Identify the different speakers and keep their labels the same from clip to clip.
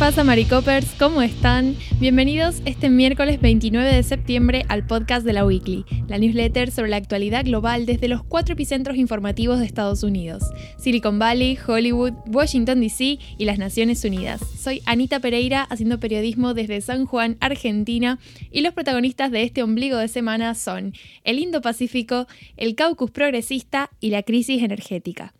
Speaker 1: pasa, Maricopers? ¿Cómo están? Bienvenidos este miércoles 29 de septiembre al podcast de la Weekly, la newsletter sobre la actualidad global desde los cuatro epicentros informativos de Estados Unidos: Silicon Valley, Hollywood, Washington DC y las Naciones Unidas. Soy Anita Pereira, haciendo periodismo desde San Juan, Argentina, y los protagonistas de este ombligo de semana son el Indo-Pacífico, el Caucus progresista y la crisis energética.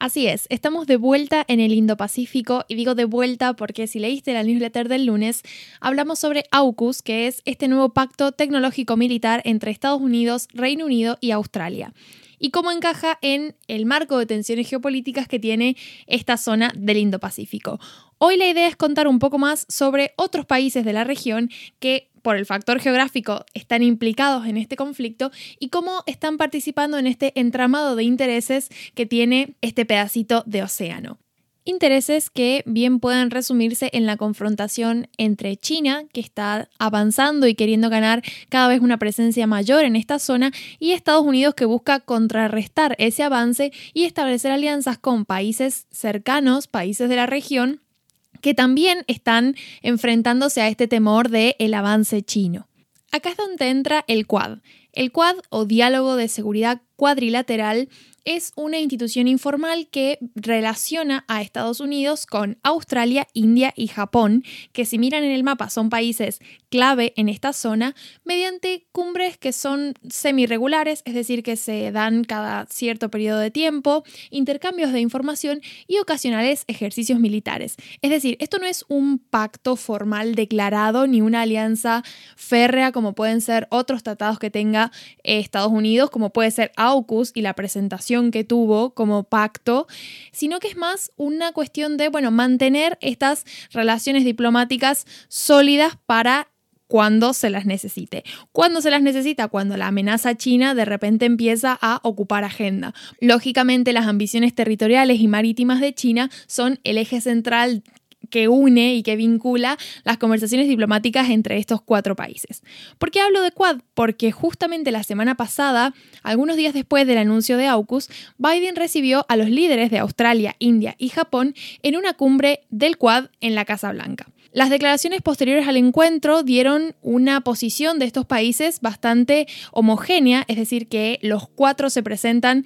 Speaker 1: Así es, estamos de vuelta en el Indo-Pacífico y digo de vuelta porque si leíste la newsletter del lunes, hablamos sobre AUKUS, que es este nuevo pacto tecnológico militar entre Estados Unidos, Reino Unido y Australia y cómo encaja en el marco de tensiones geopolíticas que tiene esta zona del Indo-Pacífico. Hoy la idea es contar un poco más sobre otros países de la región que por el factor geográfico están implicados en este conflicto y cómo están participando en este entramado de intereses que tiene este pedacito de océano. Intereses que bien pueden resumirse en la confrontación entre China, que está avanzando y queriendo ganar cada vez una presencia mayor en esta zona, y Estados Unidos que busca contrarrestar ese avance y establecer alianzas con países cercanos, países de la región, que también están enfrentándose a este temor del el avance chino. Acá es donde entra el Quad. El Quad o Diálogo de Seguridad Cuadrilateral es una institución informal que relaciona a Estados Unidos con Australia, India y Japón, que si miran en el mapa son países clave en esta zona, mediante cumbres que son semi-regulares, es decir, que se dan cada cierto periodo de tiempo, intercambios de información y ocasionales ejercicios militares. Es decir, esto no es un pacto formal declarado ni una alianza férrea como pueden ser otros tratados que tenga Estados Unidos, como puede ser AUKUS y la presentación que tuvo como pacto, sino que es más una cuestión de, bueno, mantener estas relaciones diplomáticas sólidas para cuando se las necesite. ¿Cuándo se las necesita? Cuando la amenaza china de repente empieza a ocupar agenda. Lógicamente las ambiciones territoriales y marítimas de China son el eje central que une y que vincula las conversaciones diplomáticas entre estos cuatro países. ¿Por qué hablo de Quad? Porque justamente la semana pasada, algunos días después del anuncio de AUKUS, Biden recibió a los líderes de Australia, India y Japón en una cumbre del Quad en la Casa Blanca. Las declaraciones posteriores al encuentro dieron una posición de estos países bastante homogénea, es decir, que los cuatro se presentan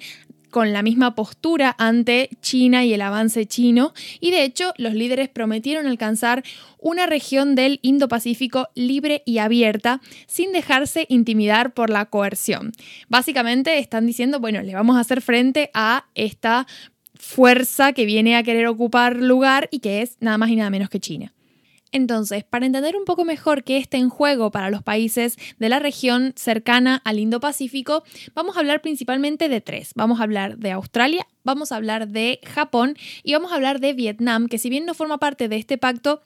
Speaker 1: con la misma postura ante China y el avance chino, y de hecho los líderes prometieron alcanzar una región del Indo-Pacífico libre y abierta, sin dejarse intimidar por la coerción. Básicamente están diciendo, bueno, le vamos a hacer frente a esta fuerza que viene a querer ocupar lugar y que es nada más y nada menos que China. Entonces, para entender un poco mejor qué está en juego para los países de la región cercana al Indo-Pacífico, vamos a hablar principalmente de tres. Vamos a hablar de Australia, vamos a hablar de Japón y vamos a hablar de Vietnam, que si bien no forma parte de este pacto,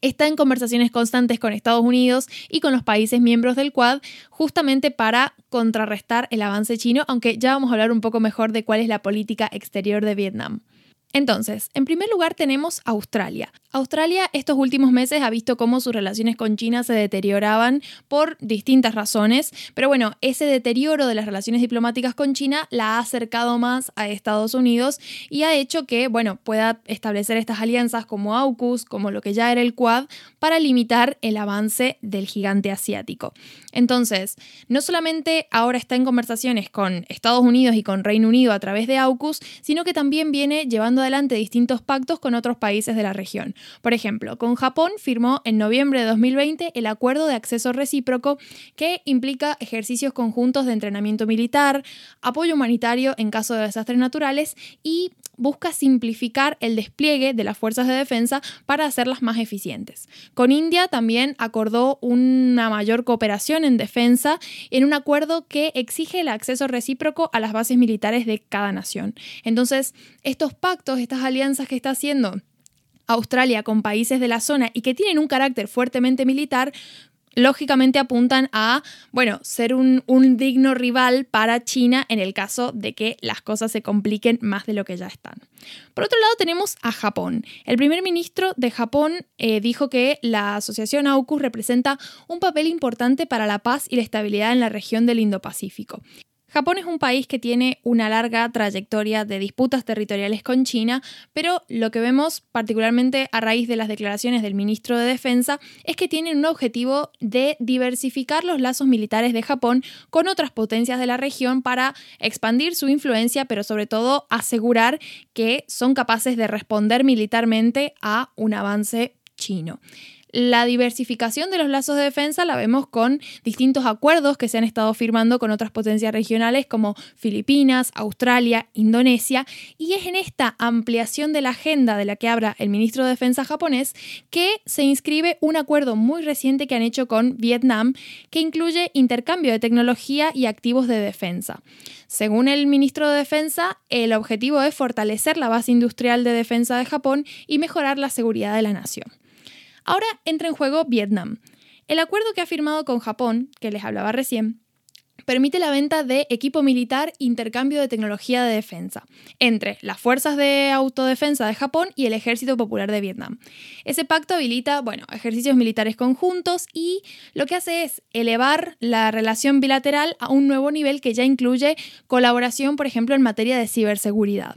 Speaker 1: está en conversaciones constantes con Estados Unidos y con los países miembros del Quad, justamente para contrarrestar el avance chino, aunque ya vamos a hablar un poco mejor de cuál es la política exterior de Vietnam. Entonces, en primer lugar tenemos Australia. Australia estos últimos meses ha visto cómo sus relaciones con China se deterioraban por distintas razones, pero bueno, ese deterioro de las relaciones diplomáticas con China la ha acercado más a Estados Unidos y ha hecho que, bueno, pueda establecer estas alianzas como AUKUS, como lo que ya era el Quad, para limitar el avance del gigante asiático. Entonces, no solamente ahora está en conversaciones con Estados Unidos y con Reino Unido a través de AUKUS, sino que también viene llevando adelante distintos pactos con otros países de la región. Por ejemplo, con Japón firmó en noviembre de 2020 el Acuerdo de Acceso Recíproco que implica ejercicios conjuntos de entrenamiento militar, apoyo humanitario en caso de desastres naturales y busca simplificar el despliegue de las fuerzas de defensa para hacerlas más eficientes. Con India también acordó una mayor cooperación en defensa en un acuerdo que exige el acceso recíproco a las bases militares de cada nación. Entonces, estos pactos estas alianzas que está haciendo Australia con países de la zona y que tienen un carácter fuertemente militar, lógicamente apuntan a, bueno, ser un, digno rival para China en el caso de que las cosas se compliquen más de lo que ya están. Por otro lado tenemos a Japón. El primer ministro de Japón eh, dijo que la asociación AUKUS representa un papel importante para la paz y la estabilidad en la región del Indo-Pacífico. Japón es un país que tiene una larga trayectoria de disputas territoriales con China, pero lo que vemos particularmente a raíz de las declaraciones del ministro de Defensa es que tienen un objetivo de diversificar los lazos militares de Japón con otras potencias de la región para expandir su influencia, pero sobre todo asegurar que son capaces de responder militarmente a un avance chino. La diversificación de los lazos de defensa la vemos con distintos acuerdos que se han estado firmando con otras potencias regionales como Filipinas, Australia, Indonesia, y es en esta ampliación de la agenda de la que habla el ministro de Defensa japonés que se inscribe un acuerdo muy reciente que han hecho con Vietnam que incluye intercambio de tecnología y activos de defensa. Según el ministro de Defensa, el objetivo es fortalecer la base industrial de defensa de Japón y mejorar la seguridad de la nación. Ahora entra en juego Vietnam. El acuerdo que ha firmado con Japón, que les hablaba recién, permite la venta de equipo militar e intercambio de tecnología de defensa entre las fuerzas de autodefensa de Japón y el Ejército Popular de Vietnam. Ese pacto habilita, bueno, ejercicios militares conjuntos y lo que hace es elevar la relación bilateral a un nuevo nivel que ya incluye colaboración, por ejemplo, en materia de ciberseguridad.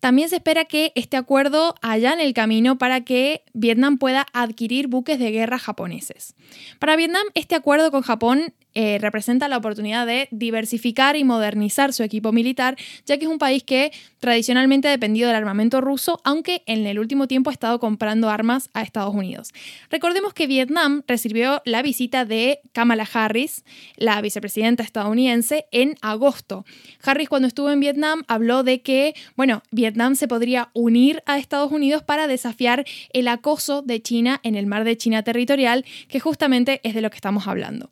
Speaker 1: También se espera que este acuerdo haya en el camino para que Vietnam pueda adquirir buques de guerra japoneses. Para Vietnam, este acuerdo con Japón eh, representa la oportunidad de diversificar y modernizar su equipo militar, ya que es un país que tradicionalmente ha dependido del armamento ruso, aunque en el último tiempo ha estado comprando armas a Estados Unidos. Recordemos que Vietnam recibió la visita de Kamala Harris, la vicepresidenta estadounidense, en agosto. Harris cuando estuvo en Vietnam habló de que, bueno, Vietnam se podría unir a Estados Unidos para desafiar el acoso de China en el mar de China territorial, que justamente es de lo que estamos hablando.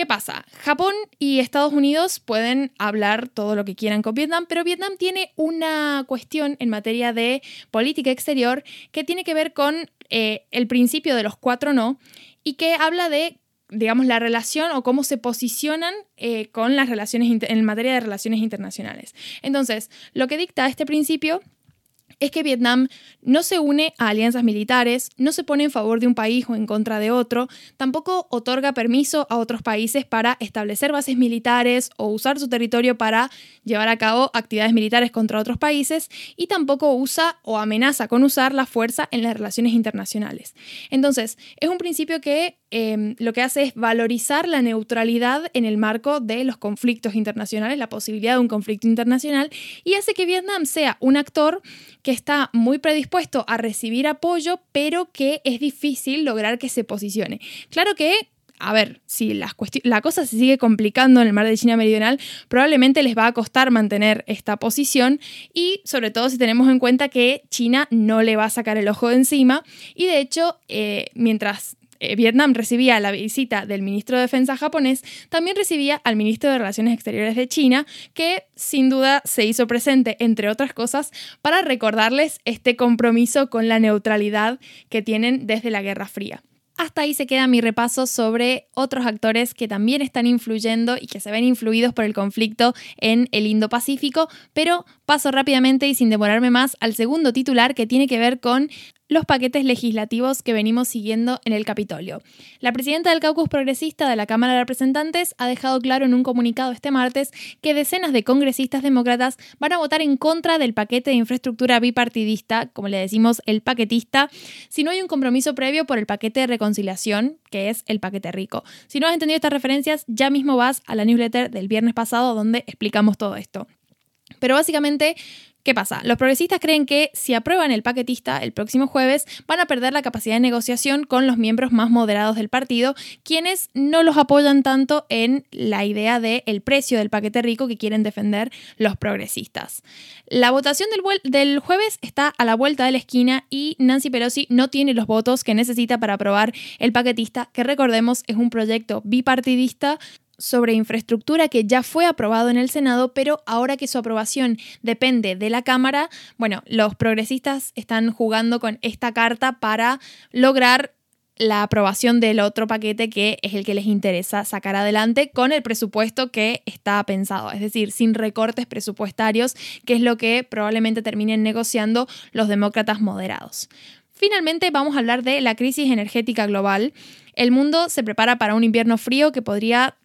Speaker 1: ¿Qué pasa? Japón y Estados Unidos pueden hablar todo lo que quieran con Vietnam, pero Vietnam tiene una cuestión en materia de política exterior que tiene que ver con eh, el principio de los cuatro no y que habla de digamos, la relación o cómo se posicionan eh, con las relaciones en materia de relaciones internacionales. Entonces, lo que dicta este principio es que Vietnam no se une a alianzas militares, no se pone en favor de un país o en contra de otro, tampoco otorga permiso a otros países para establecer bases militares o usar su territorio para llevar a cabo actividades militares contra otros países y tampoco usa o amenaza con usar la fuerza en las relaciones internacionales. Entonces, es un principio que em, lo que hace es valorizar la neutralidad en el marco de los conflictos internacionales, la posibilidad de un conflicto internacional, y hace que Vietnam sea un actor que está muy predispuesto a recibir apoyo, pero que es difícil lograr que se posicione. Claro que a ver, si la, la, cosa se sigue complicando en el mar de China Meridional, probablemente les va a costar mantener esta posición y sobre todo si tenemos en cuenta que China no le va a sacar el ojo de encima y de hecho, eh, mientras Vietnam recibía la visita del ministro de Defensa japonés, también recibía al ministro de Relaciones Exteriores de China, que sin duda se hizo presente, entre otras cosas, para recordarles este compromiso con la neutralidad que tienen desde la Guerra Fría. Hasta ahí se queda mi repaso sobre otros actores que también están influyendo y que se ven influidos por el conflicto en el Indo-Pacífico, pero paso rápidamente y sin demorarme más al segundo titular que tiene que ver con los paquetes legislativos que venimos siguiendo en el Capitolio. La presidenta del caucus progresista de la Cámara de Representantes ha dejado claro en un comunicado este martes que decenas de congresistas demócratas van a votar en contra del paquete de infraestructura bipartidista, como le decimos el paquetista, si no hay un compromiso previo por el paquete de reconciliación, que es el paquete rico. Si no has entendido estas referencias, ya mismo vas a la newsletter del viernes pasado donde explicamos todo esto. Pero básicamente ¿Qué pasa? Los progresistas creen que si aprueban el paquetista el próximo jueves van a perder la capacidad de negociación con los miembros más moderados del partido, quienes no los apoyan tanto en la idea del el precio del paquete rico que quieren defender los progresistas. La votación del jueves está a la vuelta de la esquina y Nancy Pelosi no tiene los votos que necesita para aprobar el paquetista, que recordemos es un proyecto bipartidista sobre infraestructura que ya fue aprobado en el Senado, pero ahora que su aprobación depende de la Cámara, bueno, los progresistas están jugando con esta carta para lograr la aprobación del otro paquete que es el que les interesa sacar adelante con el presupuesto que está pensado, es decir, sin recortes presupuestarios, que es lo que probablemente terminen negociando los demócratas moderados. Finalmente vamos a hablar de la crisis energética global. El mundo se prepara para un invierno frío que podría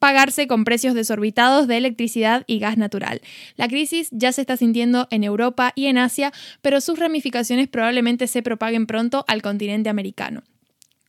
Speaker 1: pagarse con precios desorbitados de electricidad y gas natural. La crisis ya se está sintiendo en Europa y en Asia, pero sus ramificaciones probablemente se propaguen pronto al continente americano.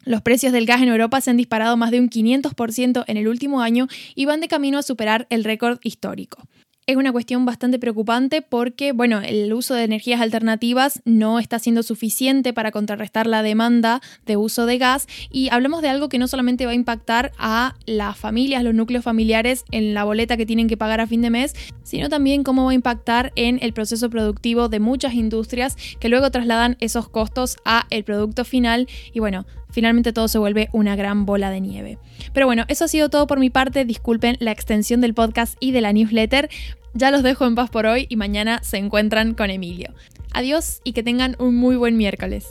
Speaker 1: Los precios del gas en Europa se han disparado más de un 500% en el último año y van de camino a superar el récord histórico es una cuestión bastante preocupante porque, bueno, el uso de energías alternativas no está siendo suficiente para contrarrestar la demanda de uso de gas. Y hablamos de algo que no solamente va a impactar a las familias, los núcleos familiares en la boleta que tienen que pagar a fin de mes, sino también cómo va a impactar en el proceso productivo de muchas industrias que luego trasladan esos costos a el producto final. Y bueno, finalmente todo se vuelve una gran bola de nieve. Pero bueno, eso ha sido todo por mi parte. Disculpen la extensión del podcast y de la newsletter. Ya los dejo en paz por hoy y mañana se encuentran con Emilio. Adiós y que tengan un muy buen miércoles.